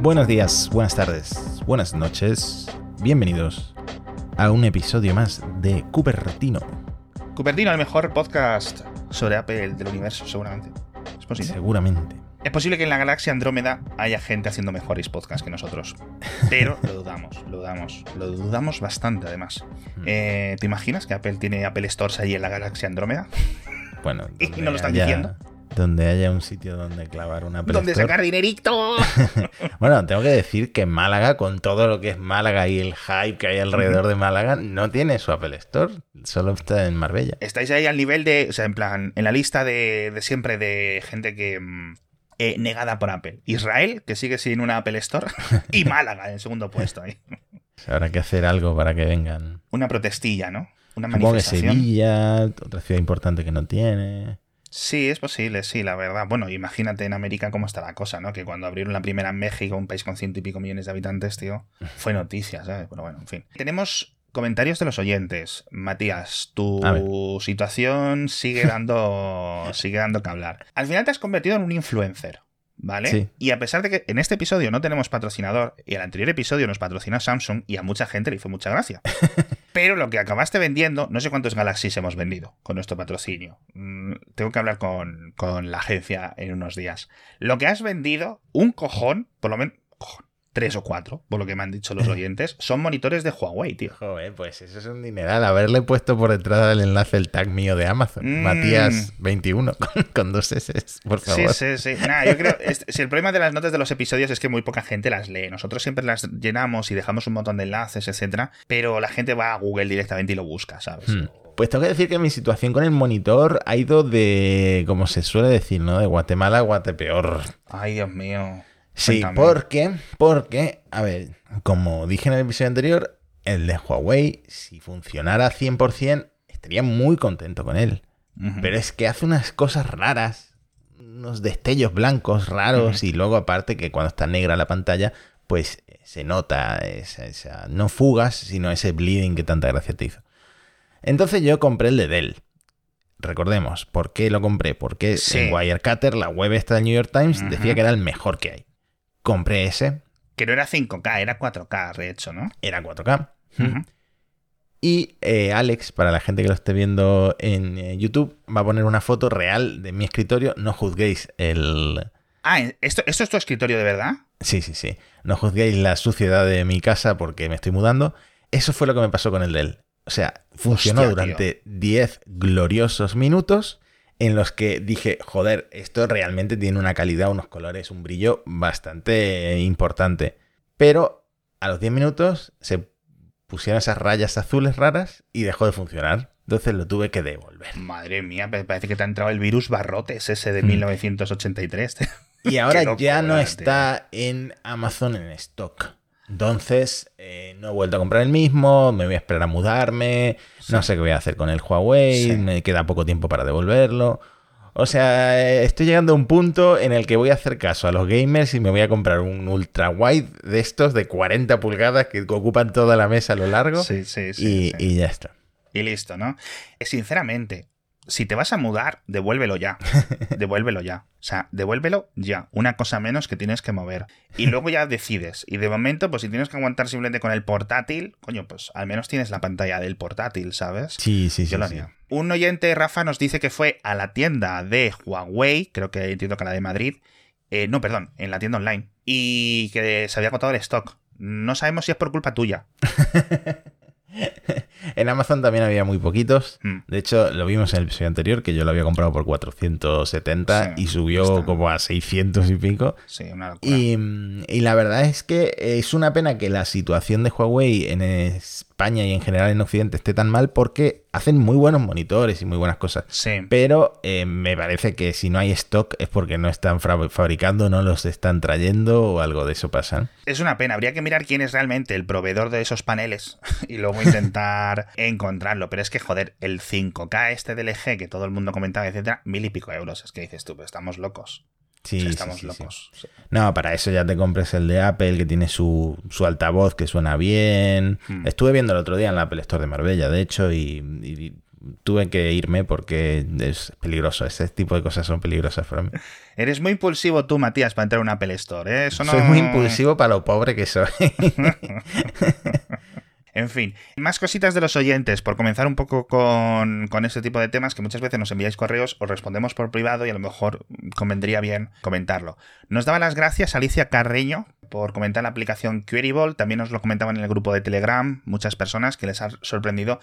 Buenos días, buenas tardes, buenas noches. Bienvenidos a un episodio más de Cupertino. Cupertino, el mejor podcast sobre Apple del universo, seguramente. Es posible. Seguramente. Es posible que en la galaxia Andrómeda haya gente haciendo mejores podcasts que nosotros. Pero lo dudamos, lo dudamos. Lo dudamos bastante, además. Hmm. Eh, ¿Te imaginas que Apple tiene Apple Stores ahí en la galaxia Andrómeda? Bueno, Y no lo están haya- diciendo. Donde haya un sitio donde clavar una Apple ¿Dónde Store. sacar dinerito? Bueno, tengo que decir que Málaga, con todo lo que es Málaga y el hype que hay alrededor de Málaga, no tiene su Apple Store. Solo está en Marbella. Estáis ahí al nivel de, o sea, en plan, en la lista de, de siempre de gente que... mm, eh, negada por Apple. Israel, que sigue sin una Apple Store. y Málaga, en el segundo puesto. ahí. Habrá que hacer algo para que vengan. Una protestilla, ¿no? Una Supongo que manifestación. Sevilla, otra ciudad importante que no tiene. Sí, es posible, sí, la verdad. Bueno, imagínate en América cómo está la cosa, ¿no? Que cuando abrieron la primera en México, un país con ciento y pico millones de habitantes, tío, fue noticia, ¿sabes? Pero bueno, en fin. Tenemos comentarios de los oyentes. Matías, tu situación sigue dando, sigue dando que hablar. Al final te has convertido en un influencer. ¿Vale? Sí. Y a pesar de que en este episodio no tenemos patrocinador, y el anterior episodio nos patrocinó Samsung y a mucha gente le hizo mucha gracia. Pero lo que acabaste vendiendo, no sé cuántos Galaxies hemos vendido con nuestro patrocinio. Mm, tengo que hablar con, con la agencia en unos días. Lo que has vendido, un cojón, por lo menos cojón, tres o cuatro, por lo que me han dicho los oyentes, son monitores de Huawei, tío. Joder, pues eso es un dineral. Haberle puesto por detrás del enlace el tag mío de Amazon. Mm. Matías21 con, con dos S, por Sí, favor. sí, sí. Nada, yo creo. es- si el problema de las notas de los episodios es que muy poca gente las lee. Nosotros siempre las llenamos y dejamos un montón de enlaces, etcétera. Pero la gente va a Google directamente y lo busca, ¿sabes? Hmm. Pues tengo que decir que mi situación con el monitor ha ido de, como se suele decir, ¿no? De Guatemala a Guatepeor. Ay, Dios mío. Sí, Cuéntame. porque, porque, a ver, como dije en el episodio anterior, el de Huawei, si funcionara 100%, estaría muy contento con él. Pero es que hace unas cosas raras, unos destellos blancos raros, y luego aparte que cuando está negra la pantalla, pues se nota esa, esa- no fugas, sino ese bleeding que tanta gracia te hizo. Entonces yo compré el de Dell. Recordemos, ¿por qué lo compré? Porque Sí. en Wirecutter, la web esta del New York Times, decía que era el mejor que hay. Compré ese, Que no era 5K, era 4K, de hecho, ¿no? era 4K. Ujú. Y eh, Alex, para la gente que lo esté viendo en eh, YouTube, va a poner una foto real de mi escritorio. No juzguéis el... Ah, ¿esto, ¿esto es tu escritorio de verdad? Sí, sí, sí. No juzguéis la suciedad de mi casa porque me estoy mudando. Eso fue lo que me pasó con el Dell. O sea, funcionó Hostia, durante 10 gloriosos minutos en los que dije, joder, esto realmente tiene una calidad, unos colores, un brillo bastante importante. Pero a los 10 minutos se pusieron esas rayas azules raras y dejó de funcionar. Entonces lo tuve que devolver. Madre mía, pa- parece que te ha entrado el virus barrotes ese de Mm. 1983. Y ahora ya no está en Amazon en stock. Entonces, eh, no he vuelto a comprar el mismo, me voy a esperar a mudarme, no sé qué voy a hacer con el Huawei, Sí. me queda poco tiempo para devolverlo. O sea, eh, estoy llegando a un punto en el que voy a hacer caso a los gamers y me voy a comprar un ultra wide de estos de 40 pulgadas que ocupan toda la mesa a lo largo Sí, sí, sí. y, sí. y ya está. Y listo, ¿no? Eh, Sinceramente, si te vas a mudar, devuélvelo ya. Devuélvelo ya. O sea, devuélvelo ya. Una cosa menos que tienes que mover. Y luego ya decides. Y de momento, pues si tienes que aguantar simplemente con el portátil, coño, pues al menos tienes la pantalla del portátil, ¿sabes? Sí, sí, sí. Yo lo sí. haría. Un oyente, Rafa, nos dice que fue a la tienda de Huawei, creo que entiendo que la de Madrid. eh, no, perdón, en la tienda online. Y que se había agotado el stock. No sabemos si es por culpa tuya. En Amazon también había muy poquitos. Mm. De hecho, lo vimos en el episodio anterior, que yo lo había comprado por 470 Sí, y subió está. como a 600 y pico. Sí, una locura. Y, y la verdad es que es una pena que la situación de Huawei en España y en general en Occidente esté tan mal porque hacen muy buenos monitores y muy buenas cosas. Sí. Pero eh, me parece que si no hay stock es porque no están fabricando, no los están trayendo o algo de eso pasa. Es una pena, habría que mirar quién es realmente el proveedor de esos paneles y luego intentar encontrarlo. Pero es que, joder, el 5K este del LG que todo el mundo comentaba, etcétera, mil y pico euros. Es que dices tú, pero estamos locos. Sí, O sea, sí, estamos sí, sí. locos. Sí. No, para eso ya te compres el de Apple, que tiene su, su altavoz que suena bien. Hmm. Estuve viendo el otro día en la Apple Store de Marbella, de hecho, y, y tuve que irme porque es peligroso. Ese tipo de cosas son peligrosas para mí. Eres muy impulsivo tú, Matías, para entrar en una Apple Store. ¿eh? Eso no... Soy muy impulsivo para lo pobre que soy. En fin, más cositas de los oyentes, por comenzar un poco con, con, este tipo de temas que muchas veces nos enviáis correos, os respondemos por privado y a lo mejor convendría bien comentarlo. Nos daba las gracias Alicia Carreño por comentar la aplicación Queryable, también nos lo comentaban en el grupo de Telegram, muchas personas que les ha sorprendido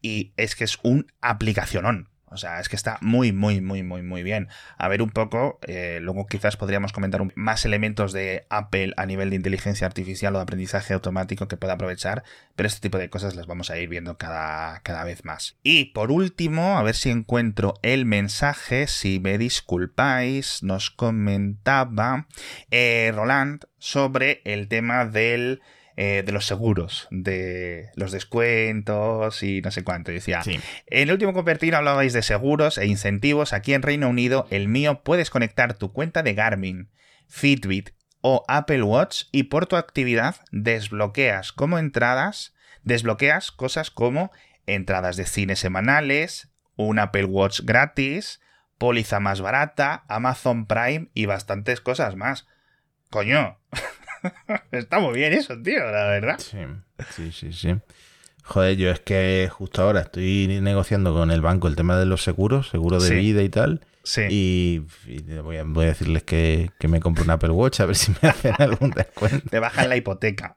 y es que es un aplicacionón. O sea, es que está muy, muy, muy, muy, muy bien. A ver un poco, eh, luego quizás podríamos comentar más elementos de Apple a nivel de inteligencia artificial o de aprendizaje automático que pueda aprovechar, pero este tipo de cosas las vamos a ir viendo cada, cada vez más. Y por último, a ver si encuentro el mensaje, si me disculpáis, nos comentaba eh, Roland sobre el tema del eh, de los seguros, de los descuentos y no sé cuánto. decía, en el último convertir hablabais de seguros e incentivos. Aquí en Reino Unido, el mío, puedes conectar tu cuenta de Garmin, Fitbit o Apple Watch y por tu actividad desbloqueas como entradas, desbloqueas cosas como entradas de cine semanales, un Apple Watch gratis, póliza más barata, Amazon Prime y bastantes cosas más. Coño, Está muy bien eso, tío, la verdad. Sí, sí, sí, sí. Joder, yo es que justo ahora estoy negociando con el banco el tema de los seguros, seguro de vida y tal. Y, voy, a, decirles que, me compro un Apple Watch a ver si me hacen algún descuento. Te bajan la hipoteca.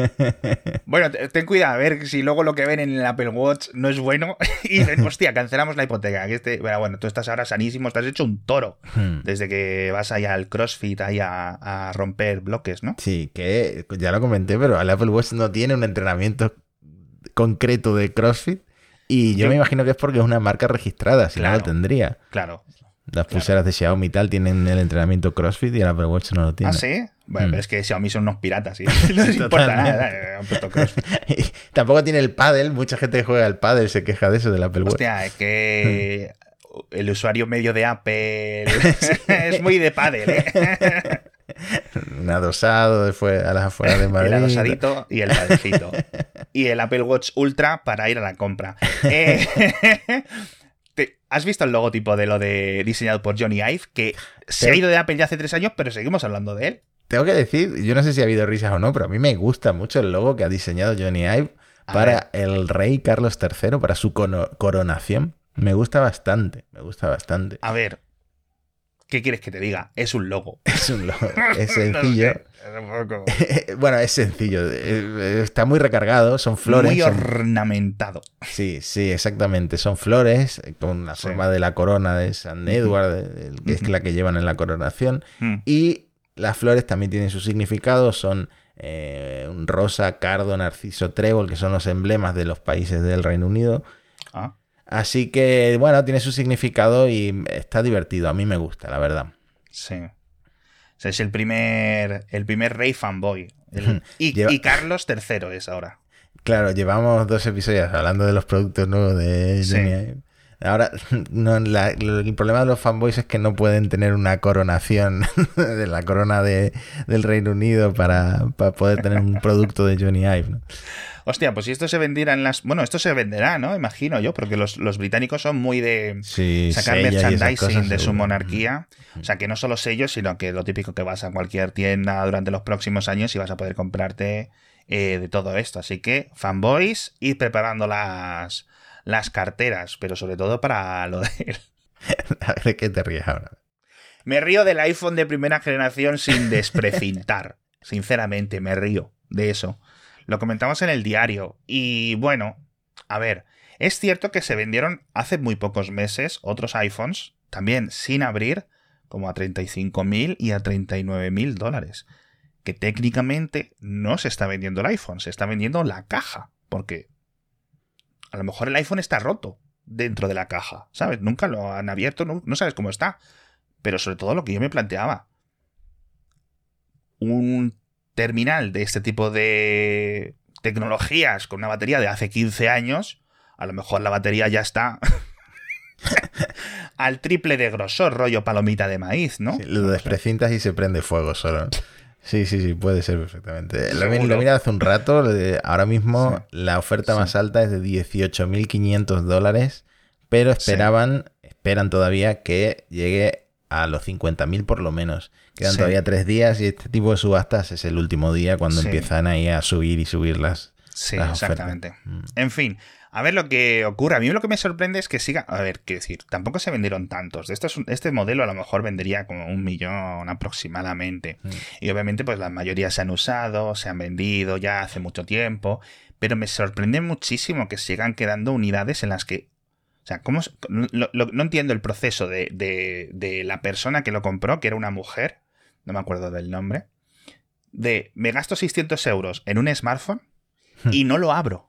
bueno, ten cuidado, a ver si luego lo que ven en el Apple Watch no es bueno y ven, hostia, cancelamos la hipoteca. Que este, bueno, bueno, tú estás ahora sanísimo, estás hecho un toro hmm. desde que vas ahí al CrossFit, ahí a, romper bloques, ¿no? Sí, que ya lo comenté, pero el Apple Watch no tiene un entrenamiento concreto de CrossFit. Y yo, me imagino que es porque es una marca registrada, si no lo tendría. Claro. Las pulseras de Xiaomi y tal tienen el entrenamiento CrossFit y el Apple Watch no lo tiene. ¿Ah, sí? Bueno, mm. pero es que Xiaomi son unos piratas y no les importa nada. Eh, tampoco tiene el paddle. Mucha gente que juega al paddle se queja de eso del Apple Watch. Hostia, es que el usuario medio de Apple es muy de paddle, ¿eh? Un adosado después a las afueras de Madrid. El adosadito y el padecito. y el Apple Watch Ultra para ir a la compra. Eh, ¿Has visto el logotipo de lo de diseñado por Johnny Ive? Que se ha ido de Apple ya hace tres años, pero seguimos hablando de él. Tengo que decir, yo no sé si ha habido risas o no, pero a mí me gusta mucho el logo que ha diseñado Johnny Ive para el rey Carlos III, para su coronación. Me gusta bastante, me gusta bastante. A ver, ¿Qué quieres que te diga? Es un logo. Es un logo. Es sencillo. bueno, es sencillo. Eh, está muy recargado. Son flores. Muy ornamentado. Sí, sí, exactamente. Son flores con la forma de la corona de San Edward, que es la que llevan en la coronación. Mm. Y las flores también tienen su significado. Son eh, un rosa, cardo, narciso, trébol, que son los emblemas de los países del Reino Unido. Ah. Así que, bueno, tiene su significado y está divertido. A mí me gusta, la verdad. Sí. O sea, es el primer, el primer rey fanboy. y, Carlos III es ahora. Claro, llevamos dos episodios hablando de los productos nuevos de sí. Ahora, el problema de los fanboys es que no pueden tener una coronación de la corona de, del Reino Unido para, poder tener un producto de Johnny Ive. ¿no? Hostia, pues si esto se vendiera en las. Bueno, esto se venderá, ¿no? Imagino yo, porque los, británicos son muy de sacar merchandising de su monarquía. O sea, que no solo sellos, sino que lo típico que vas a cualquier tienda durante los próximos años y vas a poder comprarte eh, de todo esto. Así que, fanboys, id preparando las, las carteras, pero sobre todo para lo de. ¿De qué te ríes ahora? Me río del iPhone de primera generación sin desprecintar. Sinceramente, me río de eso. Lo comentamos en el diario. Y bueno, a ver, es cierto que se vendieron hace muy pocos meses otros iPhones, también sin abrir, como a 35.000 y a 39.000 dólares. Que técnicamente no se está vendiendo el iPhone, se está vendiendo la caja. Porque a lo mejor el iPhone está roto dentro de la caja, ¿sabes? Nunca lo han abierto, no, no sabes cómo está. Pero sobre todo lo que yo me planteaba. Un terminal de este tipo de tecnologías con una batería de hace 15 años, a lo mejor la batería ya está al triple de grosor, rollo palomita de maíz, ¿no? lo desprecintas y se prende fuego solo. Sí, sí, sí, puede ser perfectamente. Lo, he mirado hace un rato. Ahora mismo la oferta más alta es de 18.500 dólares, pero esperaban, esperan todavía que llegue a los 50.000 por lo menos. Quedan todavía tres días y este tipo de subastas es el último día cuando empiezan ahí a subir y subir las. Sí, exactamente. Mm. En fin, a ver lo que ocurre. A mí lo que me sorprende es que siga. A ver, quiero decir, tampoco se vendieron tantos. Este, este modelo a lo mejor vendería como un millón aproximadamente. Mm. Y obviamente, pues la mayoría se han usado, se han vendido ya hace mucho tiempo. Pero me sorprende muchísimo que sigan quedando unidades en las que. O sea, ¿cómo, no entiendo el proceso de, de, de la persona que lo compró, que era una mujer, no me acuerdo del nombre, de me gasto 600 euros en un smartphone hmm. y no lo abro.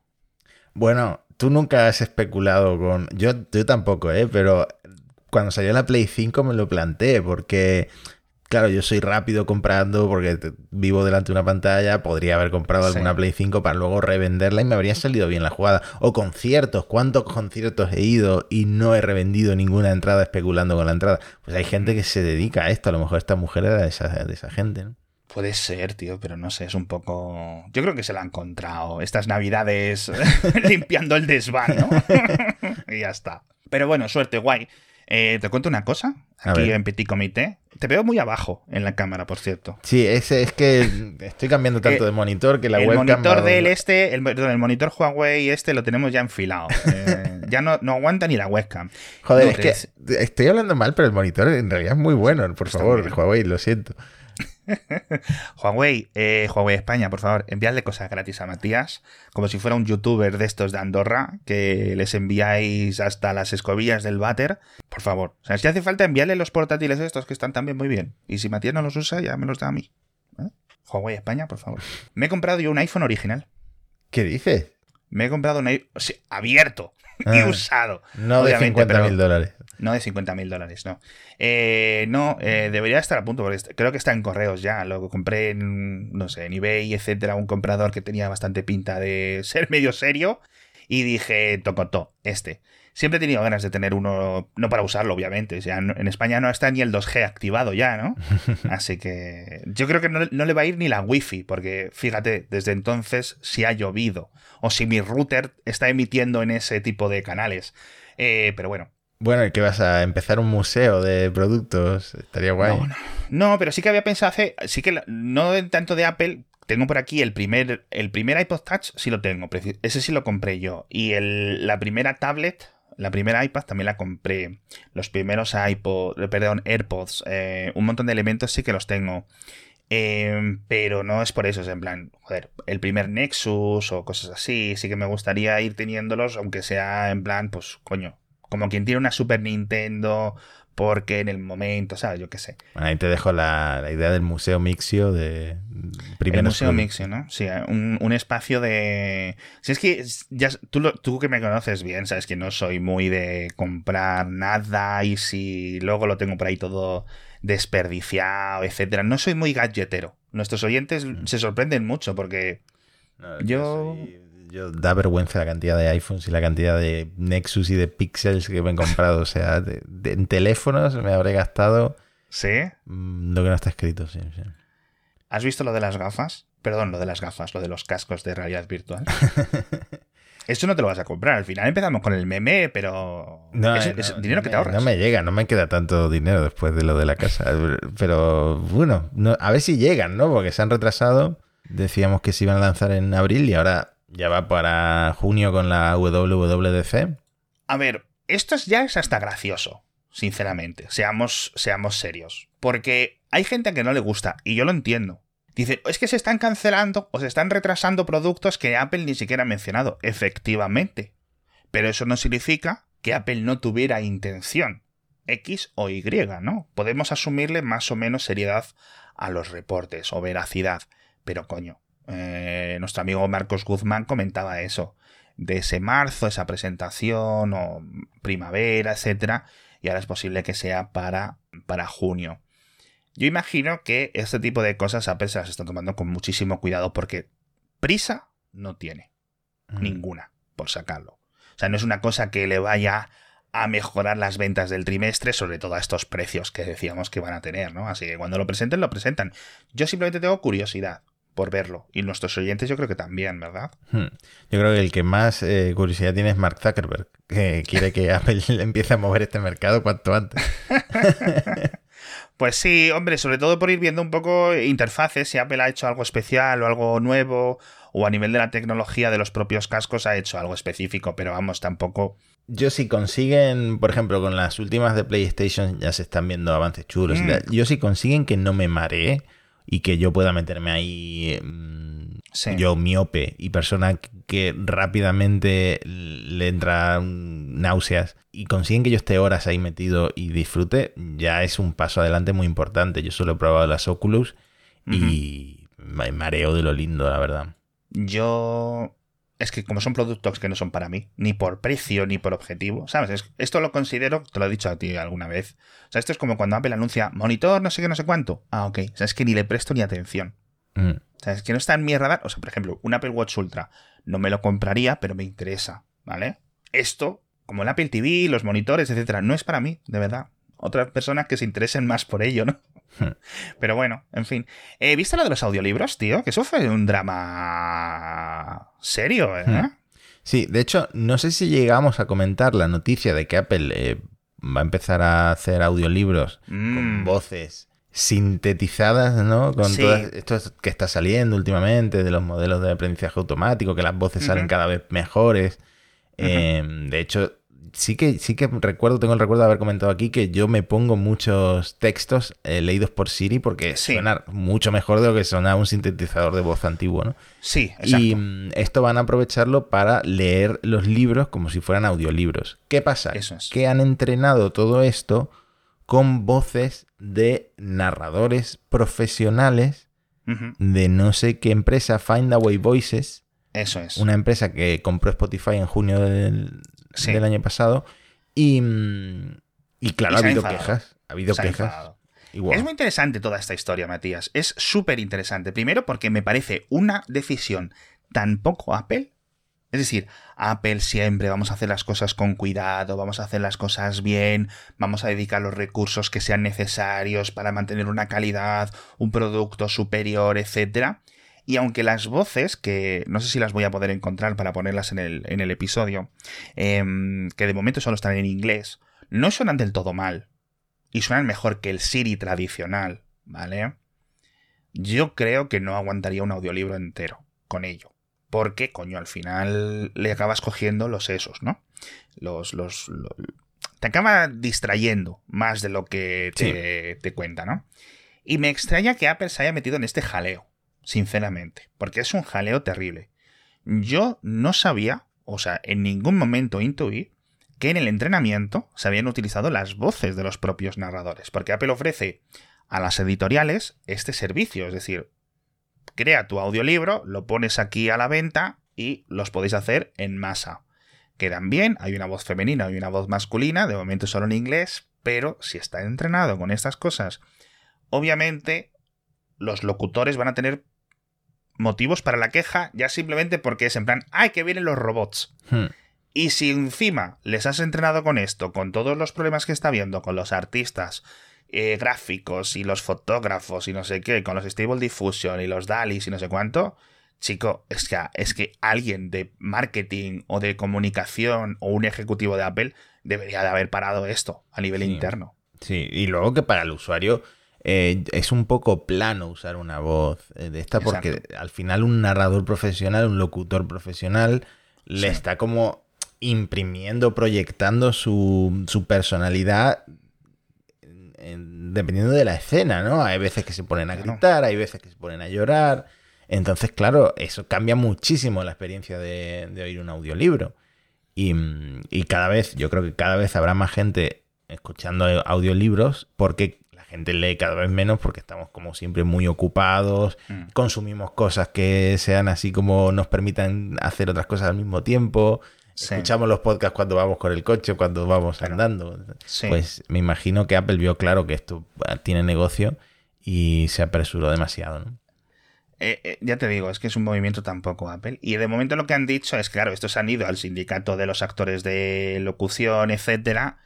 Bueno, tú nunca has especulado con... Yo, yo tampoco, ¿eh? Pero cuando salió la Play 5 me lo planteé porque... Claro, yo soy rápido comprando porque vivo delante de una pantalla, podría haber comprado alguna Play 5 para luego revenderla y me habría salido bien la jugada. O conciertos, ¿cuántos conciertos he ido y no he revendido ninguna entrada especulando con la entrada? Pues hay gente que se dedica a esto, a lo mejor esta mujer era de esa, de esa gente, ¿no? Puede ser, tío, pero no sé, es un poco. Yo creo que se la ha encontrado estas navidades limpiando el desván, ¿no? y ya está. Pero bueno, suerte, guay. Eh, te cuento una cosa, aquí en Petit Comité. Te veo muy abajo en la cámara, por cierto. Sí, es, es que estoy cambiando tanto de monitor que la el webcam... Monitor del este, el, el, monitor Huawei este lo tenemos ya enfilado. Eh, ya no, no, aguanta ni la webcam. Joder, es que estoy hablando mal, pero el monitor en realidad es muy bueno. Por favor, Huawei, lo siento. Huawei, eh, Huawei España, por favor, enviadle cosas gratis a Matías, como si fuera un youtuber de estos de Andorra, que les enviáis hasta las escobillas del váter. Por favor, o sea, si hace falta enviarle los portátiles estos que están también muy bien. Y si Matías no los usa, ya me los da a mí. ¿eh? Huawei España, por favor. Me he comprado yo un iPhone original. ¿Qué dices? Me he comprado un iPhone abierto y ah, usado. No de 50 mil dólares. No de 50 mil dólares, no. Eh, no, eh, debería estar a punto, porque creo que está en correos ya. Lo compré en, no sé, en eBay, etcétera, un comprador que tenía bastante pinta de ser medio serio. Y dije, tocotó, este. Siempre he tenido ganas de tener uno, no para usarlo, obviamente. O sea, en España no está ni el 2G activado ya, ¿no? Así que yo creo que no, no, le va a ir ni la Wi-Fi, porque fíjate, desde entonces si ha llovido o si mi router está emitiendo en ese tipo de canales. Eh, pero bueno, bueno, ¿y qué vas a empezar un museo de productos? Estaría guay. No, pero sí que había pensado hacer, sí que no tanto de Apple, tengo por aquí el primer, el primer iPod Touch, sí lo tengo, ese sí lo compré yo. Y el, la primera tablet, la primera iPad también la compré. Los primeros iPod, perdón, AirPods, eh, un montón de elementos sí que los tengo. Em, pero no es por eso, es en plan, joder, el primer Nexus o cosas así, sí que me gustaría ir teniéndolos, aunque sea en plan, pues, coño, como quien tiene una Super Nintendo porque en el momento, ¿sabes? Yo qué sé. Bueno, ahí te dejo la, idea del Museo Mixio de El Museo Mixio, ¿no? Sí, un, espacio de... Si es que ya tú, tú que me conoces bien, sabes que no soy muy de comprar nada y si luego lo tengo por ahí todo desperdiciado, etcétera. No soy muy gadgetero. Nuestros oyentes mm. se sorprenden mucho porque yo yo da vergüenza la cantidad de iPhones y la cantidad de Nexus y de Pixels que me he comprado. O sea, en teléfonos me habré gastado. ¿Sí? Mm, lo que no está escrito, sí, ¿Has visto lo de las gafas? Perdón, lo de las gafas, lo de los cascos de realidad virtual. Eso no te lo vas a comprar. Al final empezamos con el meme, pero no, es, dinero que te ahorras. No me llega, no me queda tanto dinero después de lo de la casa. Pero bueno, a ver si llegan, ¿no? Porque se han retrasado. Decíamos que se iban a lanzar en abril y ahora ya va para junio con la WWDC. A ver, esto ya es hasta gracioso, sinceramente. Seamos, seamos serios. Porque hay gente a que no le gusta, y yo lo entiendo. Dice, es que se están cancelando o se están retrasando productos que Apple ni siquiera ha mencionado. Efectivamente. Pero eso no significa que Apple no tuviera intención. X o Y, ¿no? Podemos asumirle más o menos seriedad a los reportes o veracidad. Pero coño, eh, nuestro amigo Marcos Guzmán comentaba eso, de ese marzo, esa presentación o primavera, etcétera, y ahora es posible que sea para, para junio. Yo imagino que este tipo de cosas Apple se las está tomando con muchísimo cuidado porque prisa no tiene. Ninguna, por sacarlo. O sea, no es una cosa que le vaya a mejorar las ventas del trimestre, sobre todo a estos precios que decíamos que van a tener, ¿no? Así que cuando lo presenten, lo presentan. Yo simplemente tengo curiosidad por verlo. Y nuestros oyentes yo creo que también, ¿verdad? Hmm. Yo creo que el que más eh, curiosidad tiene es Mark Zuckerberg, que quiere que Apple empiece a mover este mercado cuanto antes. Pues sí, hombre, sobre todo por ir viendo un poco interfaces, si Apple ha hecho algo especial o algo nuevo, o a nivel de la tecnología de los propios cascos ha hecho algo específico, pero vamos, tampoco... Yo si consiguen, por ejemplo, con las últimas de PlayStation ya se están viendo avances chulos. Mm. Yo si consiguen que no me maree y que yo pueda meterme ahí, mm, Sí. yo miope y persona que rápidamente le entra náuseas y consiguen que yo esté horas ahí metido y disfrute, ya es un paso adelante muy importante. Yo solo he probado las Oculus y me mareo de lo lindo, la verdad. Yo... Es que como son productos que no son para mí, ni por precio, ni por objetivo, ¿sabes? Es- esto lo considero, te lo he dicho a ti alguna vez. O sea, esto es como cuando Apple anuncia monitor, no sé qué, no sé cuánto. Ah, ok. O sea, es que ni le presto ni atención. Mm. O sea, es que no está en mi radar. O sea, por ejemplo, un Apple Watch Ultra no me lo compraría, pero me interesa, ¿vale? Esto, como el Apple TV, los monitores, etcétera, no es para mí, de verdad. Otras personas que se interesen más por ello, ¿no? Hmm. Pero bueno, en fin. Eh, ¿Viste lo de los audiolibros, tío? Que eso fue un drama serio, ¿eh? Hmm. Sí, de hecho, no sé si llegamos a comentar la noticia de que Apple eh, va a empezar a hacer audiolibros con Mm. voces sintetizadas, ¿no? Con Sí. todo esto que está saliendo últimamente de los modelos de aprendizaje automático, que las voces salen cada vez mejores. Eh, de hecho, sí que, sí que recuerdo, tengo el recuerdo de haber comentado aquí que yo me pongo muchos textos eh, leídos por Siri porque Sí. suenan mucho mejor de lo que sonaba un sintetizador de voz antiguo, ¿no? Sí, exacto. Y mm, esto van a aprovecharlo para leer los libros como si fueran audiolibros. ¿Qué pasa? Eso es. Que han entrenado todo esto con voces de narradores profesionales de no sé qué empresa, Findaway Voices, Eso es. una empresa que compró Spotify en junio del, Sí. del año pasado. Y, mm, y claro, Y ha habido enfadado. quejas. Ha habido Se quejas. Igual. Es muy interesante toda esta historia, Matías. Es súper interesante. Primero porque me parece una decisión tan poco Apple. Es decir, Apple siempre vamos a hacer las cosas con cuidado, vamos a hacer las cosas bien, vamos a dedicar los recursos que sean necesarios para mantener una calidad, un producto superior, etc. Y aunque las voces, que no sé si las voy a poder encontrar para ponerlas en el, en el episodio, em, que de momento solo están en inglés, no suenan del todo mal y suenan mejor que el Siri tradicional, ¿vale? Yo creo que no aguantaría un audiolibro entero con ello. Porque, coño, al final le acabas cogiendo los esos, ¿no? Los, los, lo- te acaba distrayendo más de lo que te, te cuenta, ¿no? Y me extraña que Apple se haya metido en este jaleo, sinceramente, porque es un jaleo terrible. Yo no sabía, o sea, en ningún momento intuí que en el entrenamiento se habían utilizado las voces de los propios narradores, porque Apple ofrece a las editoriales este servicio, es decir, crea tu audiolibro, lo pones aquí a la venta y los podéis hacer en masa. Quedan bien, hay una voz femenina y una voz masculina, de momento solo en inglés, pero si está entrenado con estas cosas, obviamente los locutores van a tener motivos para la queja ya simplemente porque es en plan, ¡ay, que vienen los robots! Hmm. Y si encima les has entrenado con esto, con todos los problemas que está viendo, con los artistas eh, gráficos y los fotógrafos y no sé qué, con los Stable Diffusion y los DALIs y no sé cuánto, chico, es que, es que alguien de marketing o de comunicación o un ejecutivo de Apple debería de haber parado esto a nivel Sí. interno. Sí, y luego que para el usuario eh, es un poco plano usar una voz eh, de esta porque Exacto. al final un narrador profesional, un locutor profesional, le Sí. está como imprimiendo, proyectando su, su personalidad en- en- dependiendo de la escena, ¿no? Hay veces que se ponen a gritar, hay veces que se ponen a llorar. Entonces, claro, eso cambia muchísimo la experiencia de, de oír un audiolibro. Y, y cada vez, yo creo que cada vez habrá más gente escuchando audiolibros porque gente lee cada vez menos porque estamos como siempre muy ocupados, Mm. consumimos cosas que sean así como nos permitan hacer otras cosas al mismo tiempo. Sí. Escuchamos los podcasts cuando vamos con el coche, cuando vamos Claro. andando. Sí. Pues me imagino que Apple vio claro que esto ah, tiene negocio y se apresuró demasiado, ¿no? eh, eh, ya te digo, es que es un movimiento tampoco Apple. Y de momento lo que han dicho es claro, estos han ido al sindicato de los actores de locución, etcétera,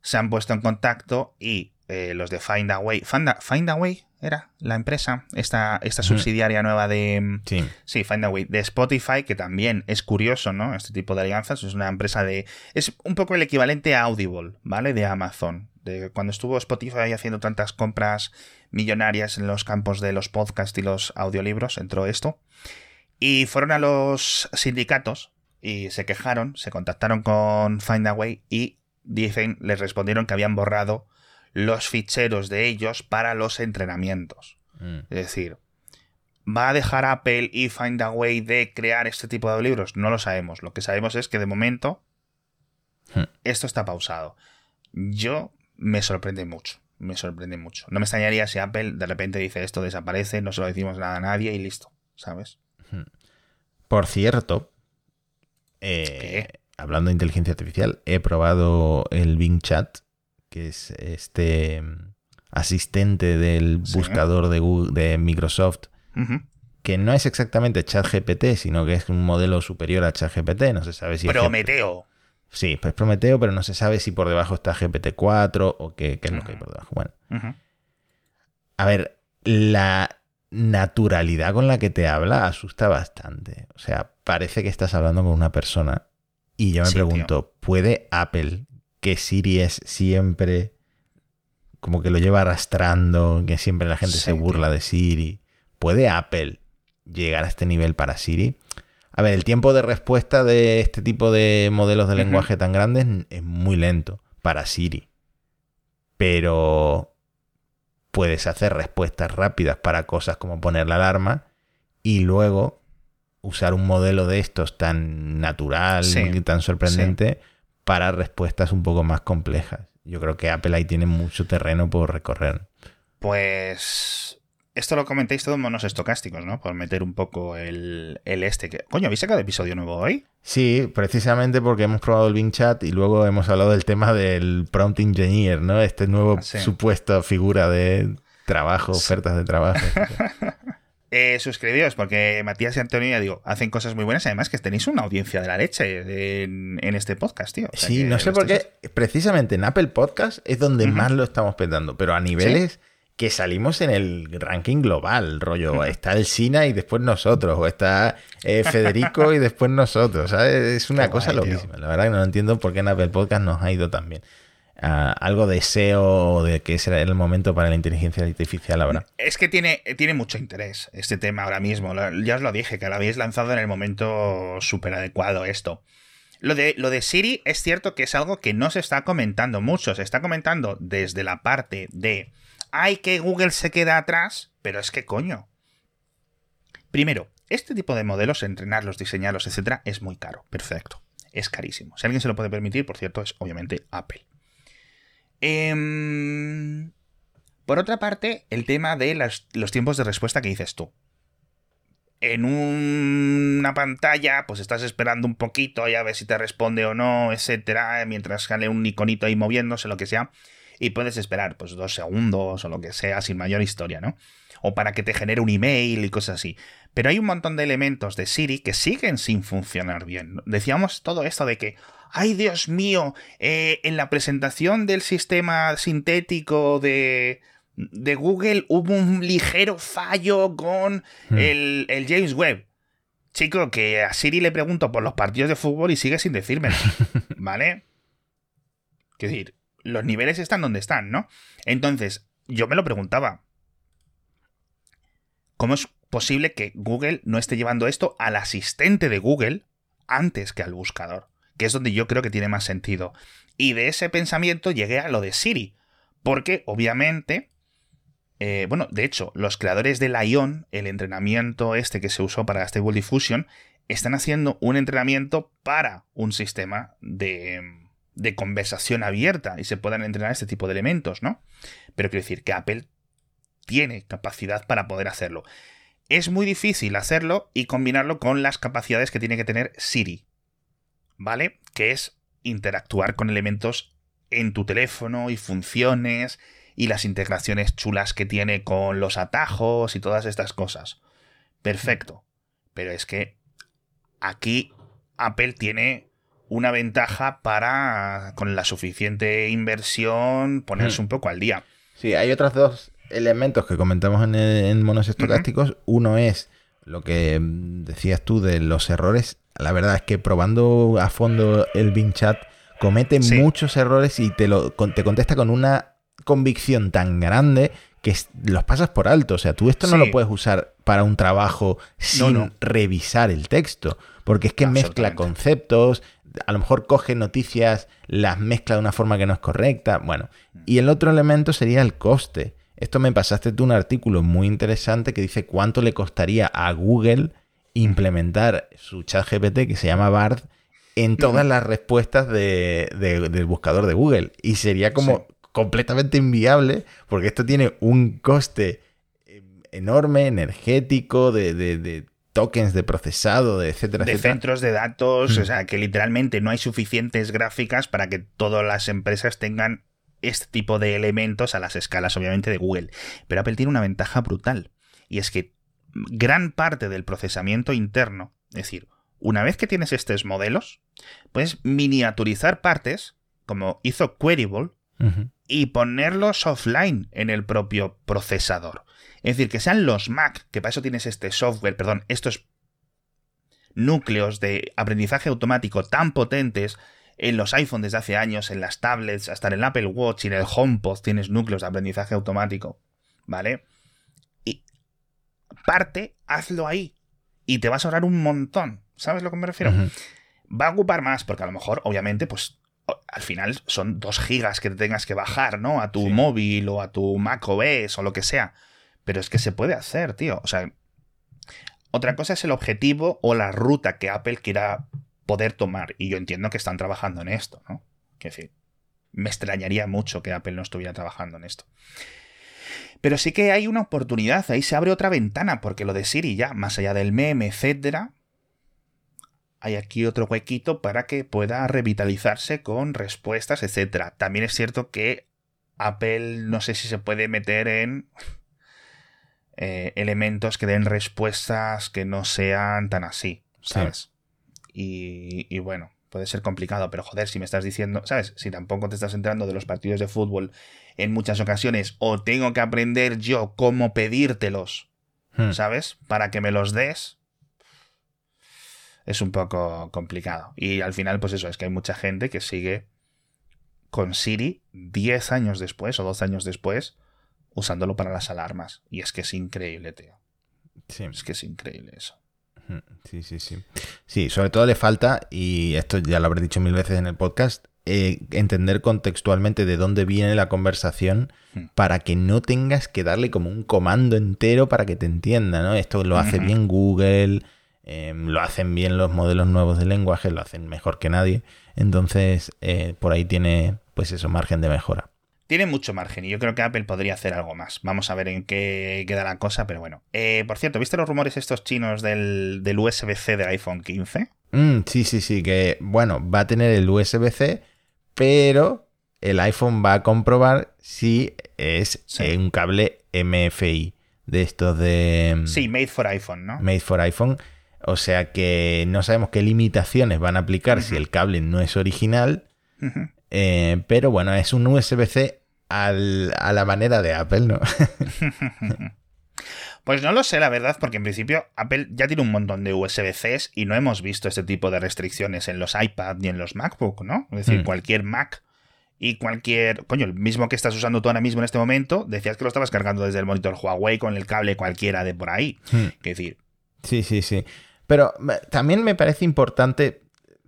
se han puesto en contacto y eh, los de Find Away. Find, Find Away era la empresa, esta, esta subsidiaria nueva de. Mm, Sí. Sí, Find Away. De Spotify, que también es curioso, ¿no? Este tipo de alianzas. Es una empresa de. Es un poco el equivalente a Audible, ¿vale? De Amazon. De cuando estuvo Spotify haciendo tantas compras millonarias en los campos de los podcasts y los audiolibros, entró esto. Y fueron a los sindicatos y se quejaron, se contactaron con Findaway y dicen, les respondieron que habían borrado los ficheros de ellos para los entrenamientos. Mm. Es decir, ¿va a dejar Apple y Findaway de crear este tipo de libros? No lo sabemos. Lo que sabemos es que de momento Hmm. esto está pausado. Yo me sorprende mucho. Me sorprende mucho. No me extrañaría si Apple de repente dice esto desaparece, no se lo decimos nada a nadie y listo. ¿Sabes? Por cierto, eh, hablando de inteligencia artificial, he probado el Bing Chat, que es este mm, asistente del Sí. buscador de, Google- de Microsoft, que no es exactamente ChatGPT, sino que es un modelo superior a ChatGPT. No se sabe si es Prometeo. Sí, pues Prometeo, pero no se sabe si por debajo está GPT-4 o qué, qué es lo que hay por debajo. Bueno, a ver, la naturalidad con la que te habla asusta bastante. O sea, parece que estás hablando con una persona. Y yo me Sí, pregunto, ¿puede Apple, que Siri es siempre como que lo lleva arrastrando, que siempre la gente Sí, se burla de Siri, ¿puede Apple llegar a este nivel para Siri? A ver, el tiempo de respuesta de este tipo de modelos de lenguaje tan grandes es muy lento para Siri. Pero puedes hacer respuestas rápidas para cosas como poner la alarma y luego usar un modelo de estos tan natural Sí, y tan sorprendente para respuestas un poco más complejas. Yo creo que Apple ahí tiene mucho terreno por recorrer. Pues esto lo comentéis todos monos estocásticos, ¿no? Por meter un poco el, el este. Que... Coño, ¿habéis sacado episodio nuevo hoy? Sí, precisamente porque hemos probado el Bing Chat y luego hemos hablado del tema del prompt engineer, ¿no? Este nuevo Ah, sí. supuesto figura de trabajo, ofertas de trabajo. Eh, suscribíos, porque Matías y Antonio, ya digo, hacen cosas muy buenas. Además, que tenéis una audiencia de la leche en, en este podcast, tío. O sea Sí, no sé por qué. Precisamente en Apple Podcast es donde más lo estamos petando, pero a niveles que salimos en el ranking global, rollo. Está el Sina y después nosotros, o está eh, Federico y después nosotros, ¿sabes? Es una Qué cosa guay, tío. loquísima. La verdad que no entiendo por qué en Apple Podcast nos ha ido tan bien. Algo de SEO de que ese era el momento para la inteligencia artificial ahora. Es que tiene, tiene mucho interés este tema ahora mismo. Ya os lo dije, que lo habéis lanzado en el momento súper adecuado esto. Lo de, lo de Siri es cierto que es algo que no se está comentando mucho. Se está comentando desde la parte de ay que Google se queda atrás, pero es que coño. Primero, este tipo de modelos, entrenarlos, diseñarlos, etcétera, es muy caro. Perfecto. Es carísimo. Si alguien se lo puede permitir, por cierto, es obviamente Apple. Em, por otra parte, el tema de los tiempos de respuesta que dices tú. En un- una pantalla, pues estás esperando un poquito y a ver si te responde o no, etcétera, mientras sale un iconito ahí moviéndose, lo que sea, y puedes esperar, pues dos segundos o lo que sea, sin mayor historia, ¿no? O para que te genere un email y cosas así. Pero hay un montón de elementos de Siri que siguen sin funcionar bien. Decíamos todo esto de que, ay Dios mío, eh, en la presentación del sistema sintético de, de Google hubo un ligero fallo con Hmm. el, el James Webb. Chico, que a Siri le pregunto por los partidos de fútbol y sigue sin decírmelo. ¿Vale? Quiero decir, los niveles están donde están, ¿no? Entonces, yo me lo preguntaba. ¿Cómo es posible que Google no esté llevando esto al asistente de Google antes que al buscador? Que es donde yo creo que tiene más sentido. Y de ese pensamiento llegué a lo de Siri. Porque, obviamente, eh, bueno, de hecho, los creadores del Ion, el entrenamiento este que se usó para Stable Diffusion, están haciendo un entrenamiento para un sistema de, de conversación abierta y se puedan entrenar este tipo de elementos, ¿no? Pero quiero decir que Apple tiene capacidad para poder hacerlo. Es muy difícil hacerlo y combinarlo con las capacidades que tiene que tener Siri, ¿vale? Que es interactuar con elementos en tu teléfono y funciones y las integraciones chulas que tiene con los atajos y todas estas cosas. perfecto. Pero es que aquí Apple tiene una ventaja para, con la suficiente inversión, ponerse Hmm. un poco al día. Sí, hay otros dos elementos que comentamos en, en monos estocásticos. Uno es lo que decías tú de los errores. La verdad es que probando a fondo el Bing Chat comete Sí. muchos errores y te, lo, te contesta con una convicción tan grande que los pasas por alto. O sea, tú esto no lo puedes usar para un trabajo sin no. revisar el texto. Porque es que mezcla conceptos, a lo mejor coge noticias, las mezcla de una forma que no es correcta. Bueno, y el otro elemento sería el coste. Esto me pasaste tú un artículo muy interesante que dice cuánto le costaría a Google implementar su chat GPT que se llama Bard en todas las respuestas de- de- del buscador de Google. Y sería como Sí. completamente inviable porque esto tiene un coste eh, enorme, energético, de, tokens de procesado, de etcétera, de etcétera. centros de datos, o sea, que literalmente no hay suficientes gráficas para que todas las empresas tengan este tipo de elementos a las escalas, obviamente, de Google. Pero Apple tiene una ventaja brutal, y es que gran parte del procesamiento interno, es decir, una vez que tienes estos modelos, puedes miniaturizar partes, como hizo Queryable, y ponerlos offline en el propio procesador. Es decir, que sean los Mac, que para eso tienes este software, perdón, estos núcleos de aprendizaje automático tan potentes en los iPhone desde hace años, en las tablets, hasta en el Apple Watch y en el HomePod tienes núcleos de aprendizaje automático, ¿vale? Parte, hazlo ahí y te vas a ahorrar un montón. ¿Sabes a lo que me refiero? Va a ocupar más, porque a lo mejor, obviamente, pues al final son dos gigas que te tengas que bajar, ¿no? A tu Sí. móvil o a tu Mac OS o lo que sea. Pero es que se puede hacer, tío. O sea, otra cosa es el objetivo o la ruta que Apple quiera poder tomar. Y yo entiendo que están trabajando en esto, ¿no? Que decir, me extrañaría mucho que Apple no estuviera trabajando en esto. Pero sí que hay una oportunidad, ahí se abre otra ventana, porque lo de Siri ya, más allá del meme, etcétera, hay aquí otro huequito para que pueda revitalizarse con respuestas, etcétera. También es cierto que Apple no sé si se puede meter en eh, elementos que den respuestas que no sean tan así, Sí. ¿sabes? Y, y bueno, puede ser complicado, pero joder, si me estás diciendo, ¿sabes? Si tampoco te estás enterando de los partidos de fútbol en muchas ocasiones, o tengo que aprender yo cómo pedírtelos, Hmm. ¿sabes? Para que me los des. Es un poco complicado. Y al final, pues eso, es que hay mucha gente que sigue con Siri 10 años después o 12 años después usándolo para las alarmas. Y es que es increíble, tío. Sí. Es que es increíble eso. Ujú, Sí, sí, sí. Sí, sobre todo le falta, y esto ya lo habré dicho mil veces en el podcast, eh, entender contextualmente de dónde viene la conversación Hmm. para que no tengas que darle como un comando entero para que te entienda, ¿no? Esto lo hace bien Google, eh, lo hacen bien los modelos nuevos de lenguaje, lo hacen mejor que nadie. Entonces, eh, por ahí tiene, pues eso, margen de mejora. Tiene mucho margen y yo creo que Apple podría hacer algo más. Vamos a ver en qué queda la cosa, pero bueno. Eh, por cierto, ¿viste los rumores estos chinos del, del USB-C del iPhone 15? Mm, sí, sí, sí, que bueno, va a tener el USB-C, pero el iPhone va a comprobar si es Sí. un cable MFI de estos de mm, Sí, Made for iPhone, ¿no? Made for iPhone. O sea que no sabemos qué limitaciones van a aplicar si el cable no es original, eh, pero bueno, es un USB-C al- a la manera de Apple, ¿no? Pues no lo sé, la verdad, porque en principio Apple ya tiene un montón de USB-Cs y no hemos visto este tipo de restricciones en los iPad ni en los MacBook, ¿no? Es decir, Mm. cualquier Mac y cualquier. Coño, el mismo que estás usando tú ahora mismo en este momento, decías que lo estabas cargando desde el monitor Huawei con el cable cualquiera de por ahí. Hmm. Es decir, Sí, sí, sí. Pero también me parece importante,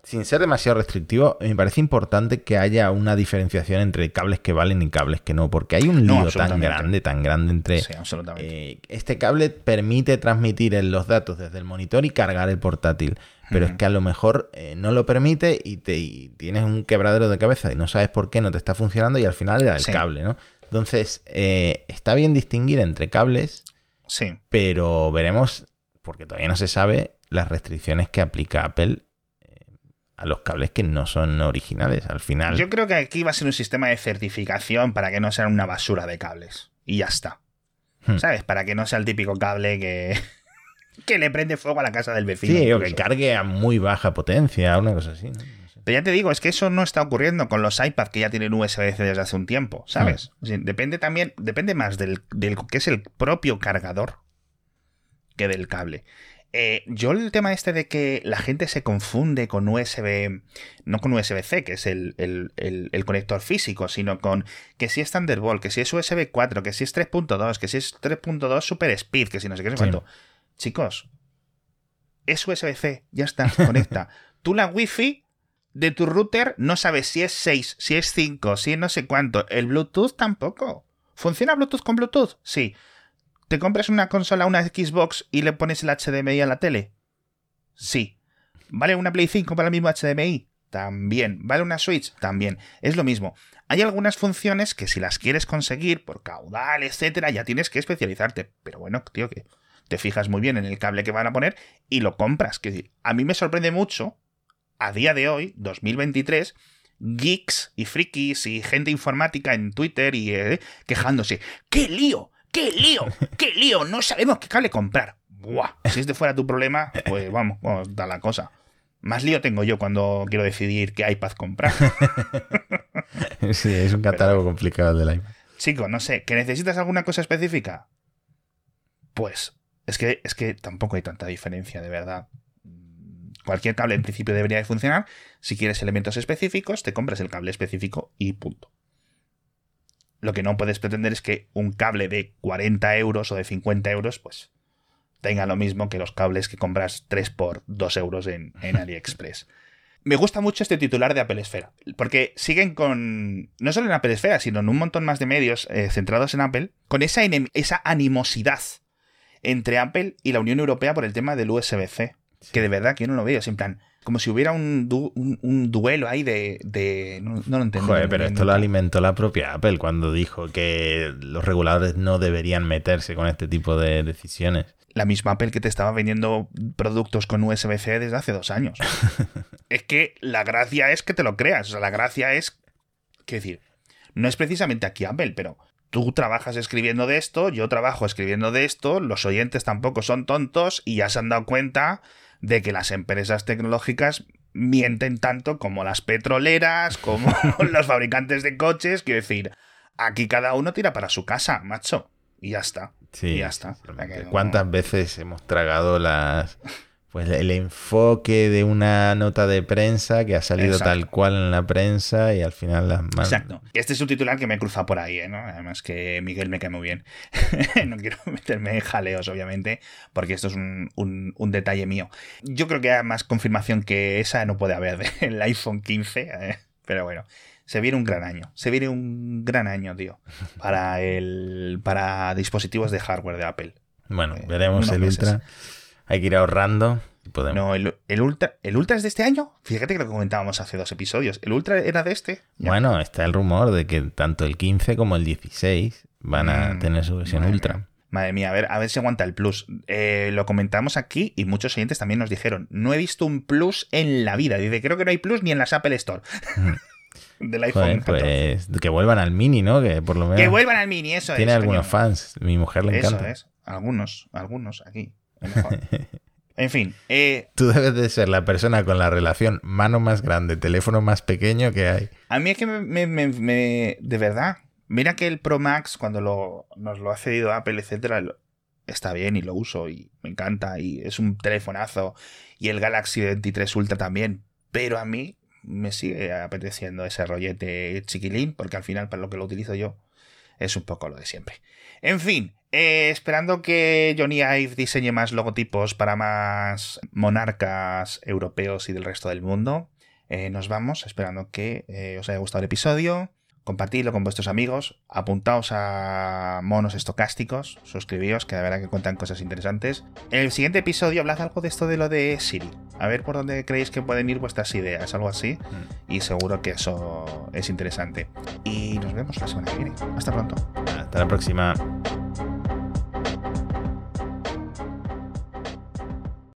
sin ser demasiado restrictivo, me parece importante que haya una diferenciación entre cables que valen y cables que no, porque hay un No, lío tan grande, tan grande entre... sí, absolutamente. eh, este cable permite transmitir los datos desde el monitor y cargar el portátil, pero es que a lo mejor eh, no lo permite y, te, y tienes un quebradero de cabeza y no sabes por qué no te está funcionando y al final era el Sí. cable, ¿no? Entonces, eh, está bien distinguir entre cables Sí. pero veremos, porque todavía no se sabe, las restricciones que aplica Apple a los cables que no son originales. Al final, Yo creo que aquí va a ser un sistema de certificación para que no sea una basura de cables. Y ya está. Hmm. ¿Sabes? Para que no sea el típico cable que. que le prende fuego a la casa del vecino. Sí, o que cargue a muy baja potencia, una cosa así. ¿no? Pero ya te digo, es que eso no está ocurriendo con los iPads que ya tienen USB-C desde hace un tiempo, ¿sabes? Mm. depende también, depende más del, del que es el propio cargador que del cable. Eh, yo el tema este de que la gente se confunde con USB, no con USB-C, que es el, conector físico, sino con que si es Thunderbolt, que si es USB 4, que si es 3.2, que si es 3.2 Super Speed, que si no sé qué, es cuánto. Chicos, es USB-C, ya está, conecta. Tú la Wi-Fi de tu router no sabes si es 6, si es 5, si es no sé cuánto. El Bluetooth tampoco. ¿Funciona Bluetooth con Bluetooth? Sí. ¿Te compras una consola, una Xbox y le pones el HDMI a la tele? Sí. ¿Vale una Play 5 para el mismo HDMI? También. ¿Vale una Switch? También. Es lo mismo. Hay algunas funciones que si las quieres conseguir por caudal, etcétera, ya tienes que especializarte. Pero bueno, tío, que te fijas muy bien en el cable que van a poner y lo compras. Que a mí me sorprende mucho, a día de hoy, 2023, geeks y frikis y gente informática en Twitter y eh, quejándose. ¡Qué lío! ¡Qué lío! ¡Qué lío! No sabemos qué cable comprar. Buah. Si este fuera tu problema, pues vamos, vamos, da la cosa. Más lío tengo yo cuando quiero decidir qué iPad comprar. sí, es un catálogo complicado del iPad. Chico, no sé, ¿que necesitas alguna cosa específica? Pues es que, es que tampoco hay tanta diferencia, de verdad. Cualquier cable en principio debería de funcionar. Si quieres elementos específicos, te compras el cable específico y punto. Lo que no puedes pretender es que un cable de 40 euros o de 50 euros, pues tenga lo mismo que los cables que compras 3 por 2 euros en, AliExpress. Me gusta mucho este titular de Apple Esfera, porque siguen con, no solo en Apple Esfera, sino en un montón más de medios eh, centrados en Apple, con esa, esa animosidad entre Apple y la Unión Europea por el tema del USB-C, que de verdad que yo no lo veo, es en plan, como si hubiera un, un, duelo ahí de... no, lo entiendo. Joder, pero esto lo alimentó la propia Apple cuando dijo que los reguladores no deberían meterse con este tipo de decisiones. La misma Apple que te estaba vendiendo productos con USB-C desde hace dos años. es que la gracia es que te lo creas. O sea, la gracia es... ¿Qué decir? No es precisamente aquí Apple, pero tú trabajas escribiendo de esto, yo trabajo escribiendo de esto, los oyentes tampoco son tontos y ya se han dado cuenta de que las empresas tecnológicas mienten tanto como las petroleras, como los fabricantes de coches. Quiero decir, aquí cada uno tira para su casa, macho. Y ya está. Sí, y ya está. ¿Cuántas veces hemos tragado las pues el enfoque de una nota de prensa que ha salido tal cual en la prensa y al final las manos. Exacto. Este es un titular que me cruza por ahí, ¿eh? ¿no? Además que Miguel me cae muy bien. no quiero meterme en jaleos, obviamente, porque esto es un, un, detalle mío. Yo creo que hay más confirmación que esa no puede haber del iPhone 15, ¿eh? pero bueno. Se viene un gran año. Se viene un gran año, tío. Para el. para dispositivos de hardware de Apple. Bueno, eh, veremos el Ultra. Hay que ir ahorrando. No, el, Ultra, ¿el Ultra es de este año? Fíjate que lo comentábamos hace dos episodios. ¿El Ultra era de este? Bueno, está el rumor de que tanto el 15 como el 16 van a mm, tener su versión Ultra. Madre mía, a ver, a ver si aguanta el Plus. Eh, lo comentamos aquí y muchos oyentes también nos dijeron, no he visto un Plus en la vida. Dice, creo que no hay Plus ni en las Apple Store. del iPhone Pues que vuelvan al Mini, ¿no? Que por lo menos... Que vuelvan al Mini, eso Tiene algunos fans. Mi mujer le encanta. Eso es. Algunos, algunos aquí. En fin. Eh, Tú debes de ser la persona con la relación mano más grande, teléfono más pequeño que hay. A mí es que me, de verdad. Mira que el Pro Max, cuando lo, nos lo ha cedido Apple, etcétera, está bien y lo uso y me encanta y es un telefonazo. Y el Galaxy 23 Ultra también. Pero a mí me sigue apeteciendo ese rollete chiquilín, porque al final, para lo que lo utilizo yo, es un poco lo de siempre. En fin, eh, esperando que Johnny Ive diseñe más logotipos para más monarcas europeos y del resto del mundo. Eh, nos vamos, esperando que eh, os haya gustado el episodio. Compartidlo con vuestros amigos, apuntaos a monos estocásticos, suscribíos, que de verdad que cuentan cosas interesantes. En el siguiente episodio hablad algo de esto de lo de Siri. A ver por dónde creéis que pueden ir vuestras ideas, algo así. Mm. Y seguro que eso es interesante. Y nos vemos la semana que viene. Hasta pronto. Hasta la próxima.